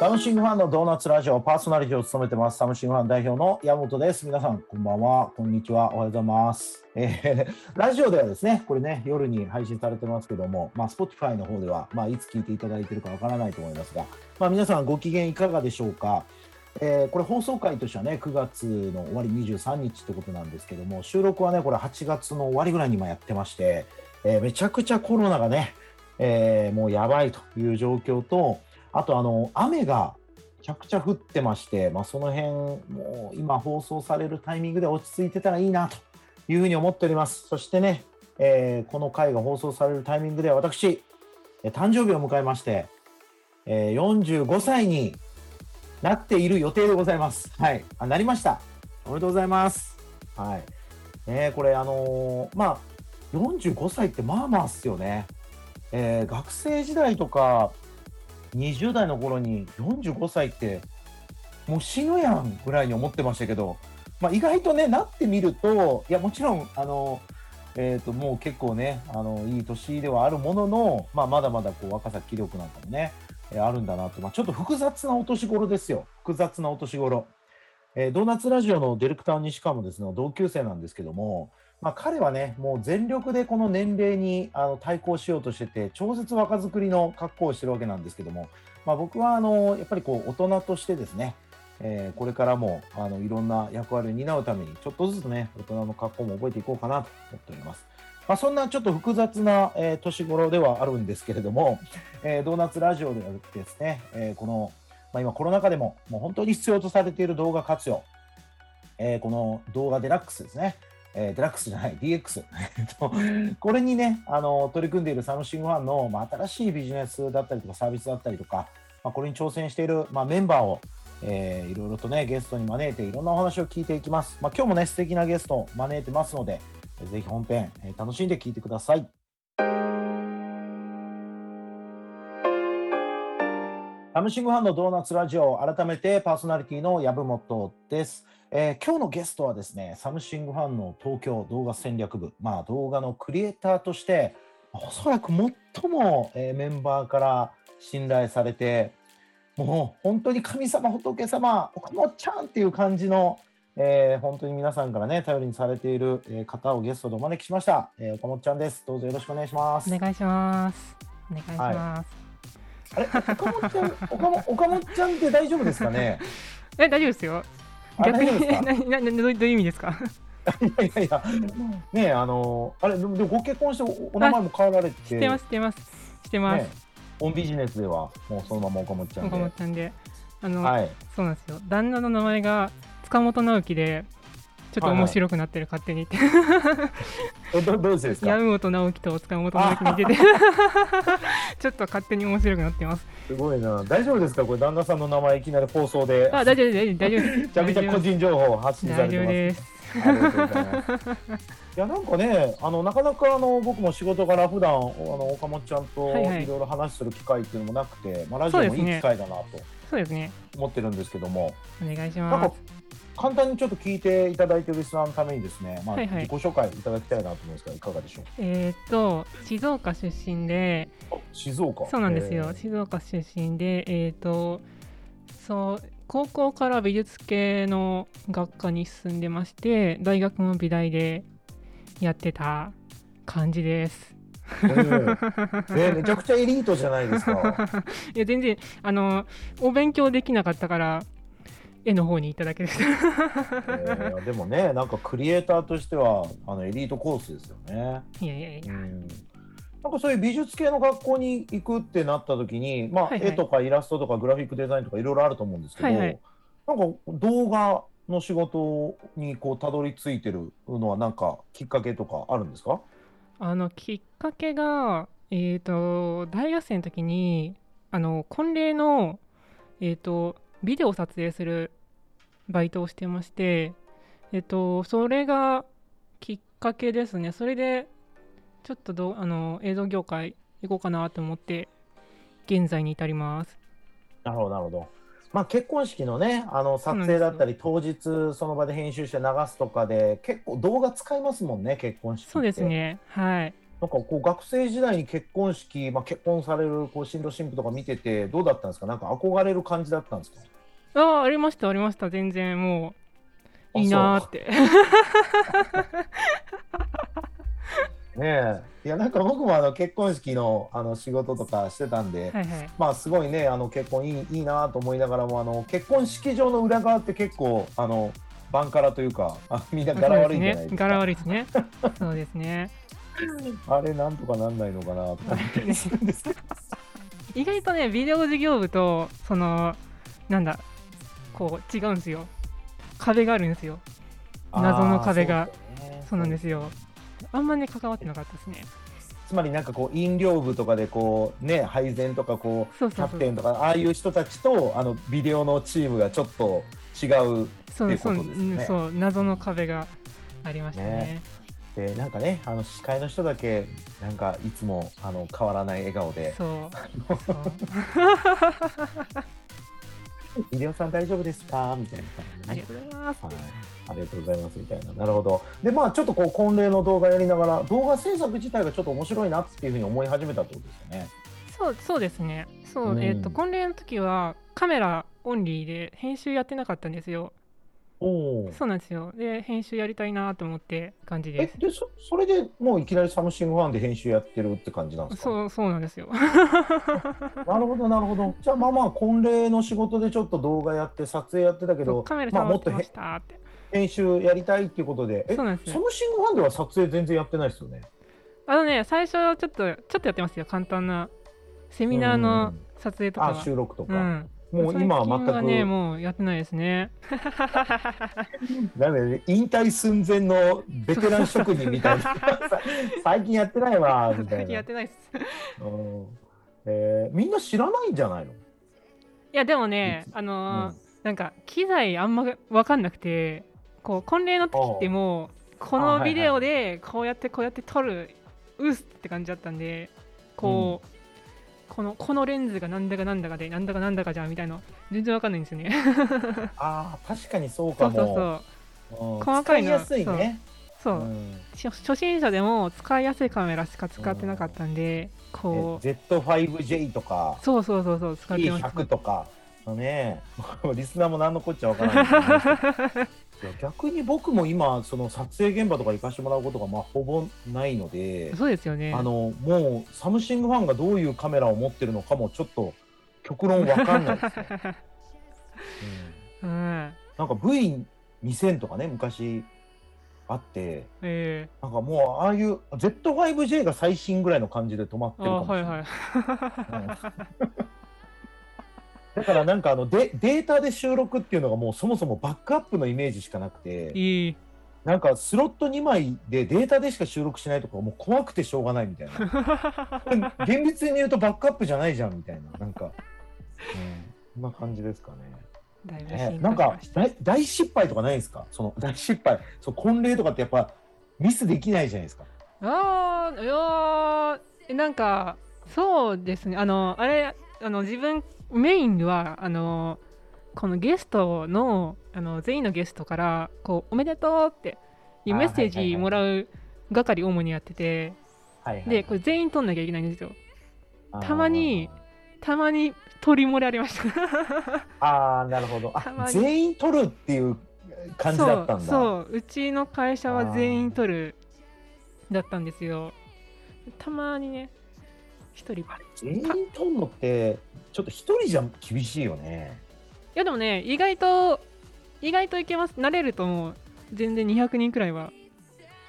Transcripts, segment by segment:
サムシングファンのドーナツラジオパーソナリティを務めてます。サムシングファン代表の山本です。皆さんこんばんは。こんにちは。おはようございます、えー ラジオではですねこれね夜に配信されてますけどもまあ Spotify の方ではまあいつ聞いていただいてるかわからないと思いますがまあ皆さんご機嫌いかがでしょうか？えーこれ放送回としてはね9月の終わり23日ってことなんですけども収録はねこれ8月の終わりぐらいに今やってまして、えーめちゃくちゃコロナがね、えーもうやばいという状況とあとあの雨がめちゃくちゃ降ってまして、まあ、その辺もう今放送されるタイミングで落ち着いてたらいいなというふうに思っておりますそしてね、えーこの回が放送されるタイミングで私え誕生日を迎えまして、えー45歳になっている予定でございます。はい、あなりました。おめでとうございます。はい。ね、これあのーまあ45歳ってまあまあっすよね。えー学生時代とか20代の頃に45歳ってもう死ぬやんぐらいに思ってましたけど、まあ、意外とねなってみるといやもちろんあのえー、ともう結構ねあのいい年ではあるものの、まあ、まだまだこう若さ気力なんかもね、えーあるんだなと、まあ、ちょっと複雑なお年頃ですよ。複雑なお年頃、えードーナツラジオのディレクター西川もですね同級生なんですけども、まあ、彼はねもう全力でこの年齢にあの対抗しようとしてて超絶若作りの格好をしてるわけなんですけども、まあ、僕はあのやっぱりこう大人としてですねえーこれからもあのいろんな役割を担うためにちょっとずつね大人の格好も覚えていこうかなと思っております。まあ、そんなちょっと複雑な、えー年頃ではあるんですけれども、えードーナツラジオではですね、えーこの、まあ、今コロナ禍でももう本当に必要とされている動画活用、えーこの動画デラックスですね、えーデラックスじゃない DX これにねあの取り組んでいるサムシングファンの、まあ、新しいビジネスだったりとかサービスだったりとか、まあ、これに挑戦している、まあ、メンバーをえーいろいろとねゲストに招いていろんなお話を聞いていきます。まあ、今日もね素敵なゲストを招いてますので、ぜひ本編、えー楽しんで聞いてください。サムシングファンのドーナツラジオ改めてパーソナリティの籔本です、えー今日のゲストはですねサムシングファンの東京動画戦略部、まあ、動画のクリエイターとしておそらく最も、えーメンバーから信頼されてもう本当に神様仏様岡本ちゃんっていう感じの、えー本当に皆さんからね頼りにされている、え方をゲストでお招きしました、え岡本ちゃんですどうぞよろしくお願いしますお願いします。お願いします。あれ岡本ちゃん岡本岡本ちゃんって大丈夫ですかね？え、大丈夫ですよ。あ逆に、な、な、な、どういう意味ですか？いやいやいやねえあのあれでもご結婚しておお名前も変えられて知ってます、知ってます。知ってます。ねオンビジネスではもうそのまま岡本ちゃん岡で本ちゃんで。あの、はいそうなんですよ。旦那の名前が塚本直樹で。ちょっと面白くなってる、勝手にって。えどどうしてですか？山本直樹と塚本直樹に似てて。ちょっと勝手に面白くなってます。すごいな大丈夫ですか？これ旦那さんの名前いきなり放送であ、大丈夫です、大丈夫です。めちゃめちゃ個人情報を発信され大てます。丈夫です。ありがとうございます。いやなんかね、あのなかなかあの僕も仕事から普段あの岡本ちゃんとはいはいいろいろ話する機会っていうのもなくて、まあラジオもいい機会だなとそうですね。思ってるんですけども、お願いします。簡単にちょっと聞いていただいているリスナーのためにですね、まあはいはい自己紹介いただきたいなと思うんですがいかがでしょう？えーっと、静岡出身で。静岡。そうなんですよ、えー静岡出身で、えー、とそう高校から美術系の学科に進んでまして大学も美大でやってた感じです。おーねめちゃくちゃエリートじゃないですか。いや全然あのお勉強できなかったから絵の方にいただけでした。えーでもね、なんかクリエイターとしてはあのエリートコースですよね。いやいやいや、うんなんかそういう美術系の学校に行くってなった時に、まあはいはい絵とかイラストとかグラフィックデザインとかいろいろあると思うんですけど、はいはいなんか動画の仕事にこうたどり着いてるのはなんかきっかけとかあるんですか？あのきっかけが、えー、と大学生の時にあの婚礼の、えー、とビデオを撮影するバイトをしてまして、えー、とそれがきっかけですねそれでちょっとどあの映像業界行こうかなと思って現在に至りますなるほどなるほど。まあ結婚式のねあの撮影だったり当日その場で編集して流すとかで結構動画使いますもんね結婚式。そうです。ね。はい。なんかこう学生時代に結婚式、まあ、結婚されるこう新郎新婦とか見ててどうだったんですか？なんか憧れる感じだったんですか？ああありましたありました。全然もういいなーって ね。えいやなんか僕もあの結婚式のあの仕事とかしてたんで、はいはい。まあすごいねあの結婚いいいいなと思いながらもあの結婚式場の裏側って結構あのバンカラというかあみんな柄悪いんじゃないですか。柄悪いですね。そうですね。あれなんとかなんないのかなとか。意外とねビデオ事業部とそのなんだこう違うんですよ。壁があるんですよ。謎の壁が。そうね。そうなんですよあんまね関わってなかったですね。つまりなんかこう飲料部とかでこうね配膳とかこうキャプテンとかああいう人たちとあのビデオのチームがちょっと違うっていうことですね。うんそう謎の壁がありましたね。ね。でなんかねあの司会の人だけなんかいつもあの変わらない笑顔で。そう そう「ビデオさん大丈夫ですか?」みたいな感じでねありがとうございますはい、ありがとうございますみたいな。なるほど。で、まあ、ちょっとこう、婚礼の動画やりながら、動画制作自体がちょっと面白いなっていうふうに思い始めたってことですよね。そうそうですねそう、うんえっ、と婚礼の時はカメラオンリーで編集やってなかったんですよ。そうなんですよで編集やりたいなと思って感じです、えで、そ、それでもういきなりサムシングファンで編集やってるって感じなんですか？そうそうなんですよ なるほど、なるほど。じゃあ、まあまあ、婚礼の仕事でちょっと動画やって、撮影やってたけど。カメラまあ、もっとへ触ってましたって、編集やりたいっていうことで。え、そうなんですよサムシングファンでは撮影全然やってないですよね？あのね最初ちょっとちょっとやってますよ簡単なセミナーの撮影とかあ、は収録とか。うんもう今は全最近はねく。もうやってないですね。なんでね、引退寸前のベテラン職人みたいな。最近やってないわみたいな。最近やっ、てないです。うん。えーみんな知らないんじゃないの、いやでもねあのーなんか機材あんま分かんなくてこう婚礼の時ってもうこのビデオでこうやってこうやって撮るうっすって感じだったんでこう、このこのレンズがなんだかなんだかでなんだかなんだかじゃんみたいな。の全然分かんないんですよね。ああ確かにそうかそうそうもそう。うん細かいの。使いやすいね。そう、う。ん。初初心者でも使いやすいカメラしか使ってなかったんでこう。え Z5J とか。そうそうそうそう使ってました。P100 とか。ね。リスナーも何のこっちゃわからないけどいや逆に僕も今その撮影現場とか行かしてもらうことがまあほぼないのでそうですよね。あのもうサムシングファンがどういうカメラを持ってるのかもちょっと極論わかんないですね、うん。うん。なんか V2000 とかね昔あってえなんかもうああいう Z5J が最新ぐらいの感じで止まってー、るかあもしれない、はいはい。うんだからなんかあのデデータで収録っていうのがもうそもそもバックアップのイメージしかなくていい。なんかスロット2枚でデータでしか収録しないとかもう怖くてしょうがないみたいな。厳密に言うとバックアップじゃないじゃんみたいな。なんか、うん、そんな感じですかね。だいぶね。進なんか大大失敗とかないですか？その大失敗。そう婚礼とかってやっぱミスできないじゃないですか。あーいやなんかそうですね。あのあれあの自分メインはあのこのゲストのあの全員のゲストからこうおめでとうっていうメッセージはいはいはいもらう係主にやっててはいはいでこれ全員取んなきゃいけないんですよ。たまにたまに取り漏れありました。ああなるほど。あ全員取るっていう感じだったんだ。そうそう。うちの会社は全員取るだったんですよ。たまにね一人い全員取るのってちょっと一人じゃ厳しいよね。やでもね意外と意外といけます慣れるともう全然200人くらいは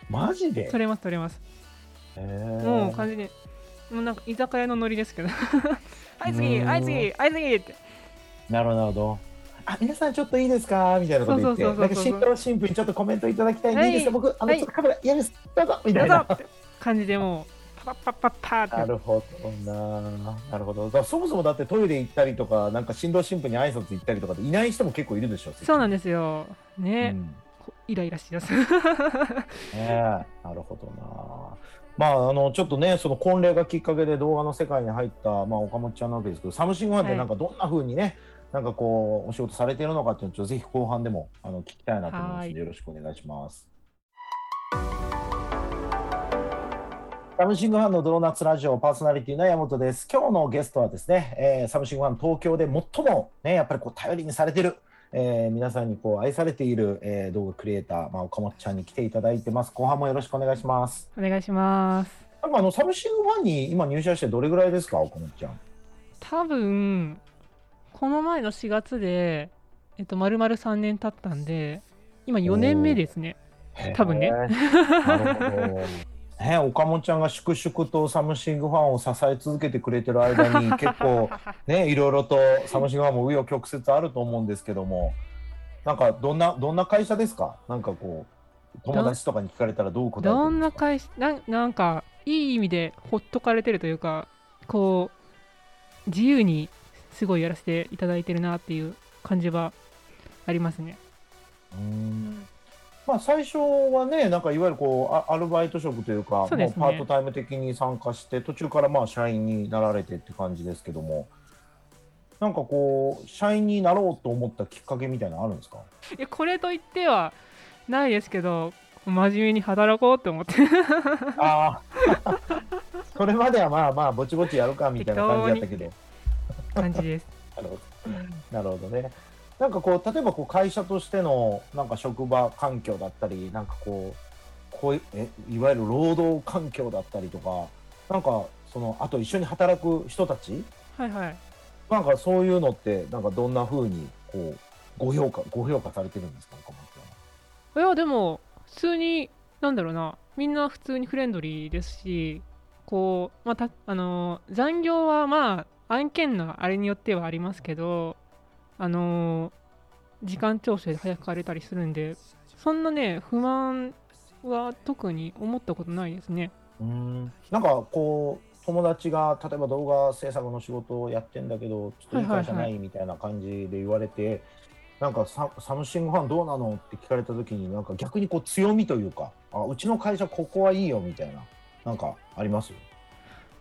マジで？取れます取れます。もう感じでもうなんか居酒屋のノリですけど。はい次うん。はい次はい次って。なるほどなるほど。あ皆さんちょっといいですか？みたいなこと言って。なんか新郎新婦にちょっとコメントいただきたい。んで、はいい、いですか？僕あの、はいちょっとカメラ嫌ですどうぞみたどいうな感じでもうパパパパッパーってなるほどななるほどだそもそもだってトイレ行ったりとかなんか新郎新婦に挨拶行ったりとかでいない人も結構いるでしょそうなんですよね、うんイライラしだすねえなるほどな。まあ、あのちょっとね、その婚礼がきっかけで動画の世界に入った、まあ、岡本ちゃんなわけですけど、サムシングファンってなんかどんな風にね、なんかこう、お仕事されているのかっていうのをちょっとぜひ後半でもあの聞きたいなと思いますので、よろしくお願いします。サムシングファンのドーナツラジオパーソナリティの山本です。今日のゲストはですね、えーサムシングファン東京で最もね、やっぱりこう頼りにされている、えー皆さんにこう愛されている、えー動画クリエイター、まあ、岡本ちゃんに来ていただいてます。後半もよろしくお願いします。お願いします。なんかあのサムシングファンに今入社してどれぐらいですか、岡本ちゃん。多分この前の4月で、えっと、丸々3年経ったんで、今4年目ですね。多分ね。なるほど。ね、岡本ちゃんが粛々とサムシングファンを支え続けてくれてる間に 結構ねいろいろとサムシングファンも紆余曲折あると思うんですけどもなんかどんなどんな会社ですか？なんかこう友達とかに聞かれたらどう答えてるどんんですか？な会社なんなんかいい意味でほっとかれてるというかこう自由にすごいやらせていただいてるなっていう感じはありますね。うーんまあ最初はねなんかいわゆるこうあアルバイト職というかそうね。パートタイム的に参加して途中からまあ社員になられてって感じですけども。なんかこう社員になろうと思ったきっかけみたいなのあるんですか？いやこれと言ってはないですけど真面目に働こうって思って。ああ それまではまあまあぼちぼちやるかみたいな感じだったけど。感じです。なるほどねなんかこう例えばこう会社としてのなんか職場環境だったりなんかこうこういえいわゆる労働環境だったりとかなんかそのあと一緒に働く人たちはいはい。なんかそういうのってなんかどんな風にこうご評価ご評価されてるんですか？岡本いやでも普通になんだろうなみんな普通にフレンドリーですしこうまあたあのー残業はまあ案件のあれによってはありますけどあのー時間調整で早く帰れたりするんでそんなね不満は特に思ったことないですね。うん。なんかこう友達が例えば動画制作の仕事をやってんだけどちょっといい会社はいはいない。みたいな感じで言われて、なんかササムシングファンどうなのって聞かれた時になんか逆にこう強みというかあうちの会社ここはいいよみたいななんかあります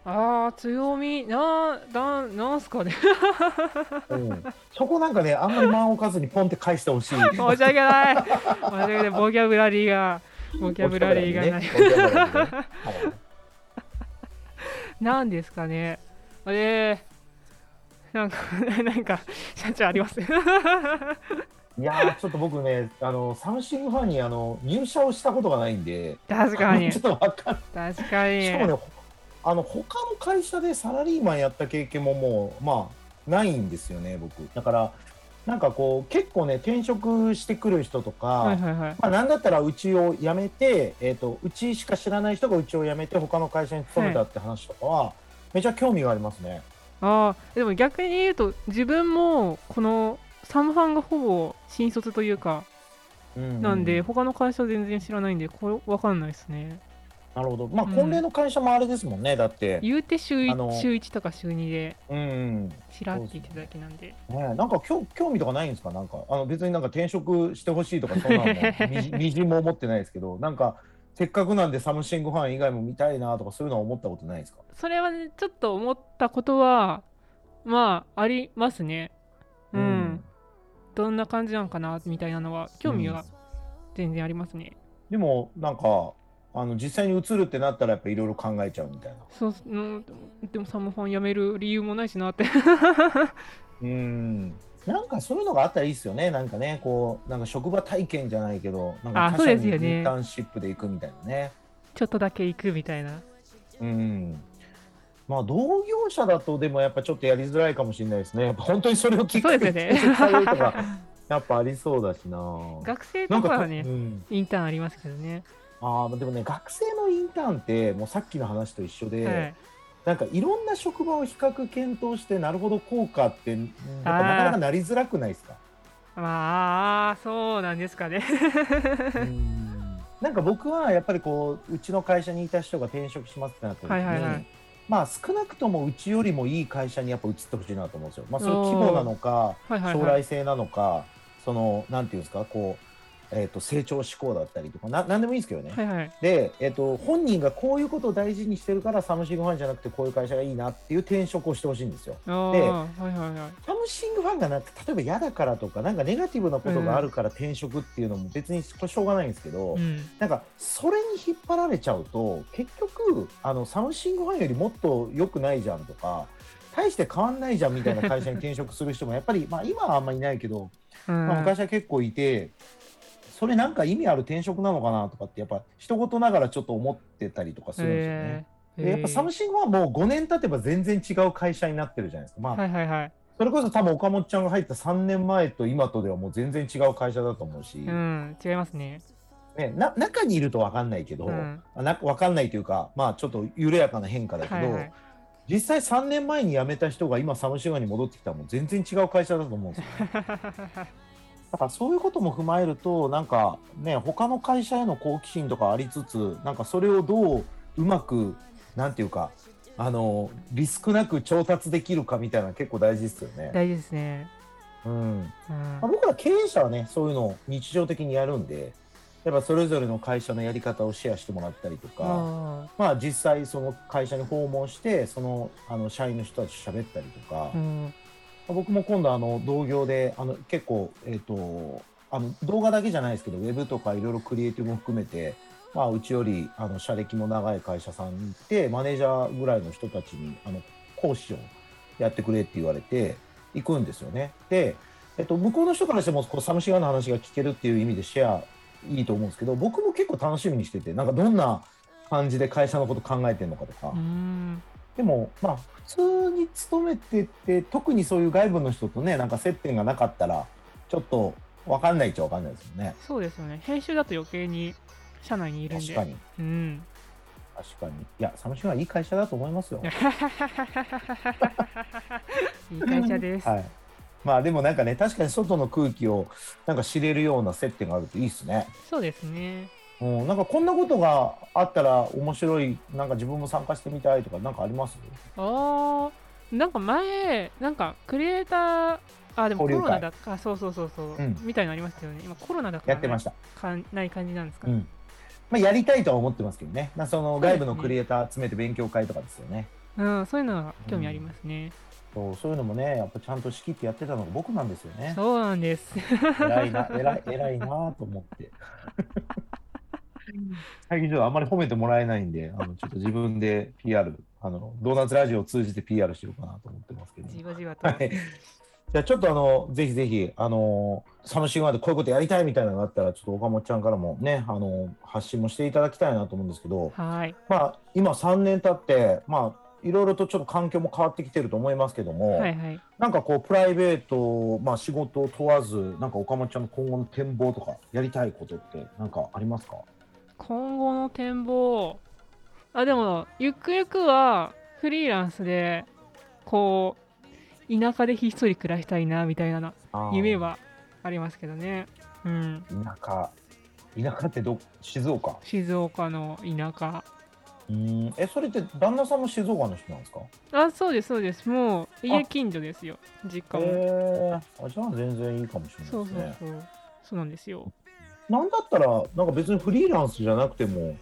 あー強み。なななんすかね。うん、そこなんかねあんまり間を置かずにポンって返してほしい。申し訳ない。申し訳ない。ボキャブラリーがボキャブラリーがない。ボキャブラリーねはい。なんですかね。あれなんかなんか社長あります？いやーちょっと僕ねあのサムシングファンにあの入社をしたことがないんで。確かに。ちょっとわかん確かに。しかもね、ほあの他の会社でサラリーマンやった経験ももう、まあ、ないんですよね、僕。だから、なんかこう、結構ね、転職してくる人とか、はいはいはいまあ、なんだったらうちを辞めて、えー、とうちしか知らない人がうちを辞めて、他の会社に勤めたって話とかは、めちゃ興味がありますね。ああでも逆に言うと自分もこのサムファンがほぼ新卒というかうんなんで他の会社全然知らないんでこれわかんないですねなるほど。まあ、うん。婚礼の会社もあれですもんね、だって。言うて週あの 1, 週1とか週2でうんうん。ちらって言ってただけなんで。ね。え、なんか興興味とかないんですか？なんかあの別になんか転職してほしいとかそんなのも。みじみじんも思ってないですけど。なんかせっかくなんでサムシングファン以外も見たいなとかそういうのは思ったことないですか？それはねちょっと思ったことはまあありますね。うん、どんな感じなんかなみたいなのは興味は全然ありますね、でもなんかあの実際に移るってなったらやっぱいろいろ考えちゃうみたいな。そううんでもサムファン辞める理由もないしなって。うん。なんかそういうのがあったらいいですよね。なんかねこうなんか職場体験じゃないけどなんか他社にインターンシップで行くみたいなね。ちょっとだけ行くみたいな。うん。まあ同業者だとでもやっぱちょっとやりづらいかもしれないですね。やっぱ本当にそれをきっかけにそうですよね。転職されるとかやっぱありそうだしな。学生とかはねうん、インターンありますけどね、ああでもね学生のインターンってもうさっきの話と一緒で、はい、なんかいろんな職場を比較検討してなるほど効果ってなかなかなりづらくないですか？まあそうなんですかね。うん。なんか僕はやっぱりこううちの会社にいた人が転職しますってなった時に、はいはいはい。まあ少なくともうちよりもいい会社にやっぱ移ってほしいなと思うんですよ。まあそれ規模なのかはいはいはい。将来性なのか、そのなんていうんですか？こえー、と成長志向だったりとかな何でもいいんですけどね、はいはい。で、えー、と本人がこういうことを大事にしてるからサムシングファンじゃなくてこういう会社がいいなっていう転職をしてほしいんですよ。ではいはいはい。サムシングファンがなく例えば嫌だからとかなんかネガティブなことがあるから転職っていうのも別にこれしょうがないんですけど、うん。なんかそれに引っ張られちゃうと結局あのサムシングファンよりもっと良くないじゃんとか大して変わんないじゃんみたいな会社に転職する人もやっぱり、まあ、今はあんまりいないけど、うんまあ、昔は結構いてそれなんか意味ある転職なのかなとかってやっぱ一言ながらちょっと思ってたりとかするんですよね。でやっぱサムシングファンも5年経てば全然違う会社になってるじゃないですか。まあ、はいはいはい。それこそ多分岡本ちゃんが入った3年前と今とではもう全然違う会社だと思うし、うん、違いますね。ね、な中にいると分かんないけど、うんな分かんないというか、まあ、ちょっと緩やかな変化だけど、はいはい。実際3年前に辞めた人が今サムシングに戻ってきたらもう全然違う会社だと思うんですよ、ね。だからそういうことも踏まえるとなんかね他の会社への好奇心とかありつつなんかそれをどううまくなんていうかあのリスクなく調達できるかみたいなの結構大事ですよね。大事ですね。うんうんまあ、僕ら経営者はねそういうのを日常的にやるんでやっぱそれぞれの会社のやり方をシェアしてもらったりとか、あまあ、実際その会社に訪問してそのあの社員の人たちと喋ったりとかー、うん僕も今度あの同業であの結構、えっとあの動画だけじゃないですけどウェブとかいろいろクリエイティブも含めて、まあ、うちよりあの社歴も長い会社さんに行ってマネージャーぐらいの人たちにあの講師をやってくれって言われて行くんですよね。で、えっと、向こうの人からしてもこうサムシガーの話が聞けるっていう意味でシェアいいと思うんですけど僕も結構楽しみにしててなんかどんな感じで会社のこと考えてるのかとか。うんでも、まあ、普通に勤めてて、特にそういう外部の人とね、なんか接点がなかったら、ちょっと分かんないっちゃ分かんないですよね。そうですよね。編集だと余計に社内にいるんで。確かに。うん。確かに。いや、サムシンはいい会社だと思いますよ。いい会社です。はい。まあでもなんかね、確かに外の空気をなんか知れるような接点があるといいですね。そうですね。うん、なんかこんなことがあったら面白い、なんか自分も参加してみたいとか、なんかあります？ああ、なんか前、なんかクリエイター、あ、でもコロナだか、そうそうそうそう、うんみたいなのありましたよね。今コロナだから、やってました。かんない感じなんですか？ね。うん。まあやりたいとは思ってますけどね。まあその外部のクリエイター集めて勉強会とかですよね。うん、そういうのは興味ありますね。そうそういうのもね、やっぱちゃんと仕切ってやってたのが僕なんですよね。そうなんです。偉いな、偉い、偉いなと思って。最近ちょっとあんまり褒めてもらえないんで、あのちょっと自分で PR、あのドーナツラジオを通じて PR しようかなと思ってますけど。じわじわと。はい。じゃあちょっとあの、ぜひぜひ、あの、サムシングワーでこういうことやりたいみたいなのがあったら、ちょっと岡本ちゃんからもね、あの、発信もしていただきたいなと思うんですけど、はい。まあ、今3年経って、まあ、いろいろとちょっと環境も変わってきてると思いますけども、はいはい。なんかこうプライベート、まあ、仕事を問わず、なんか岡本ちゃんの今後の展望とか、やりたいことって、なんかありますか？今後の展望。あ、でも、ゆくゆくはフリーランスで、こう、田舎でひっそり暮らしたいな、みたいな夢はありますけどね。うん。田舎、田舎ってど、静岡？静岡の田舎。うーん、え、それって旦那さんも静岡の人なんですか？あ、そうです、そうです。もう、あ家近所ですよ。実家も。へーあ、じゃあ全然いいかもしれないそうですね。そうそう。そうなんですよ。なんだったら、なんか別にフリーランスじゃなくても、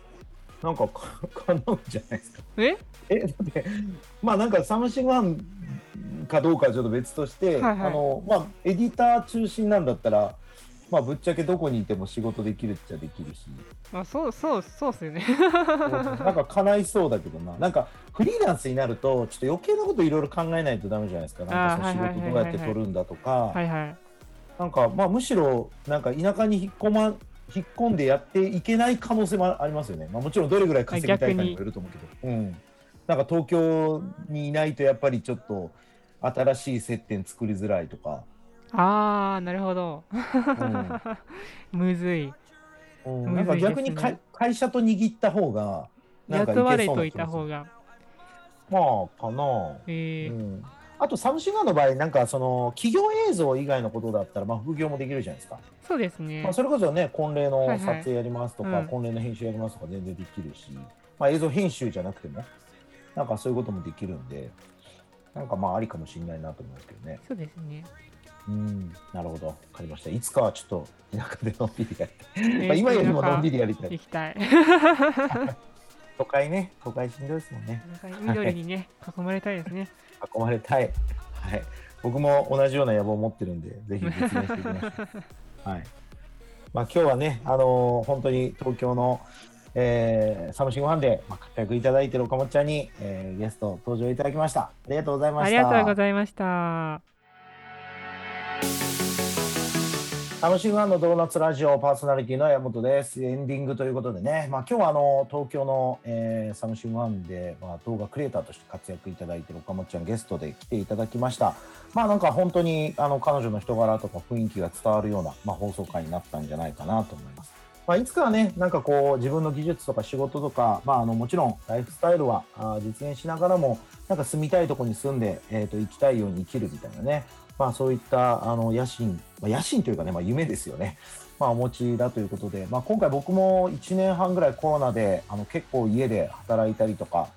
なんかか 可能じゃないですか。え？え、だって、まあなんかサムシングファンかどうかはちょっと別として、はいはいあの、まあエディター中心なんだったら、まあぶっちゃけどこにいても仕事できるっちゃできるし、まあ、そうそう、そうっすよね。なんか叶いそうだけどな、なんかフリーランスになると、ちょっと余計なこといろいろ考えないとダメじゃないですか。なんかその仕事どうやって取るんだとか、はいはい。なんかまあむしろなんか田舎に引っ込ま引っ込んでやっていけない可能性もありますよね。まあもちろんどれぐらい稼ぎたいかにもよると思うけど、うん。なんか東京にいないとやっぱりちょっと新しい接点作りづらいとか、あー、なるほど。むずい。うん、むずいなんか逆にかね会社と握った方がなんかいけ雇われそうといな気がするた方が。まあかな。えーうん。あとサムシンガーの場合なんかその企業映像以外のことだったらまあ副業もできるじゃないですか。そうですねまあ、。それこそね、婚礼のはいはい撮影やりますとか、うん婚礼の編集やりますとか全然できるし、まあ、映像編集じゃなくても、なんかそういうこともできるんで、なんかまあありかもしれないなと思いますけどね。そうですね。うん、なるほど、わかりました。いつかはちょっと田舎でのんびりやって、まあ今よりものんびりやりたい。行きたい。都会ね、都会しんどいですもんね。緑にね、囲まれたいですね。囲まれたい。はい。僕も同じような野望を持ってるんで、ぜひ実現していきましょう。はい。まあ今日はね、あのー本当に東京の、えーサムシングファンで、まあ、活躍いただいている岡本ちゃんに、えーゲスト登場いただきました。ありがとうございました。ありがとうございました。サムシングファンのドーナツラジオパーソナリティの山本です。エンディングということでね、まあ、今日はあの東京の、えーサムシングファンで、まあ、動画クリエイターとして活躍いただいている岡本ちゃんゲストで来ていただきました。まあなんか本当にあの彼女の人柄とか雰囲気が伝わるような、まあ、放送回になったんじゃないかなと思います。まあ、いつかはね、なんかこう自分の技術とか仕事とか、まあ、あのもちろんライフスタイルはあ実現しながらも、なんか住みたいとこに住んで、えー、と生きたいように生きるみたいなね、まあ、そういったあの野心、まあ、野心というかね、まあ、夢ですよね。まあ、お持ちだということで、まあ、今回僕も1年半ぐらいコロナであの結構家で働いたりとか、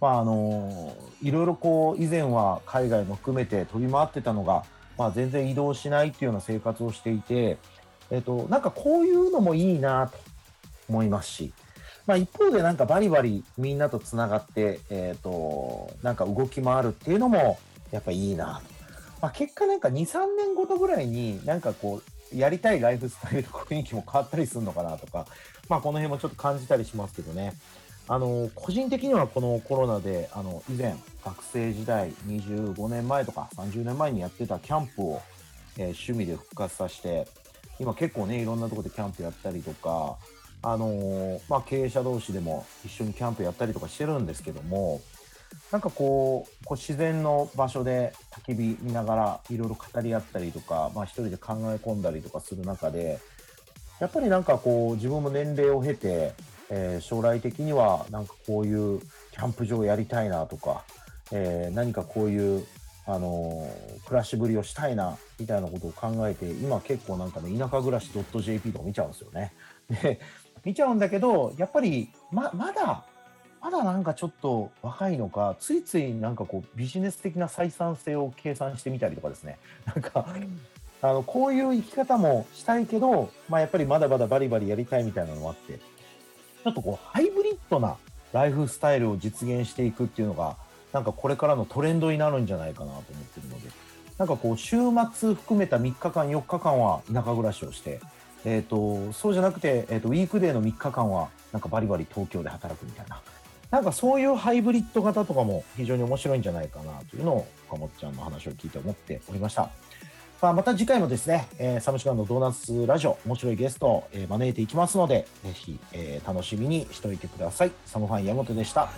まあ、あのいろいろこう以前は海外も含めて飛び回ってたのが、まあ、全然移動しないっていうような生活をしていて、えっと、なんかこういうのもいいなと思いますし、まあ、一方でなんかバリバリみんなとつながって、えっと、なんか動き回るっていうのもやっぱいいなと。まあ、結果なんか2、3年ごとぐらいになんかこうやりたいライフスタイルとか雰囲気も変わったりするのかなとか、まあ、この辺もちょっと感じたりしますけどね。あの個人的にはこのコロナであの以前学生時代25年前とか30年前にやってたキャンプを、えー趣味で復活させて今結構ねいろんなとこでキャンプやったりとか、あのーまあ、経営者同士でも一緒にキャンプやったりとかしてるんですけどもなんかこうこう自然の場所で焚き火見ながらいろいろ語り合ったりとか、まあ、一人で考え込んだりとかする中でやっぱりなんかこう自分も年齢を経て、えー将来的にはなんかこういうキャンプ場やりたいなとか、えー何かこういうあのー暮らしぶりをしたいなみたいなことを考えて今結構なんかね田舎暮らし .jp とか見ちゃうんですよね。で見ちゃうんだけどやっぱりままだまだなんかちょっと若いのかついついなんかこうビジネス的な採算性を計算してみたりとかですね。なんかあのこういう生き方もしたいけど、まあ、やっぱりまだまだバリバリやりたいみたいなのもあってちょっとこうハイブリッドなライフスタイルを実現していくっていうのがなんかこれからのトレンドになるんじゃないかなと思ってるのでなんかこう週末含めた3日間4日間は田舎暮らしをして、えー、とそうじゃなくて、えー、とウィークデーの3日間はなんかバリバリ東京で働くみたいななんかそういうハイブリッド型とかも非常に面白いんじゃないかなというのを岡本ちゃんの話を聞いて思っておりました。まあまた次回もですね、えーサムシガンのドーナツラジオ、面白いゲストを、え招いていきますので、ぜひ、えー楽しみにしておいてください。サムファン山本でした。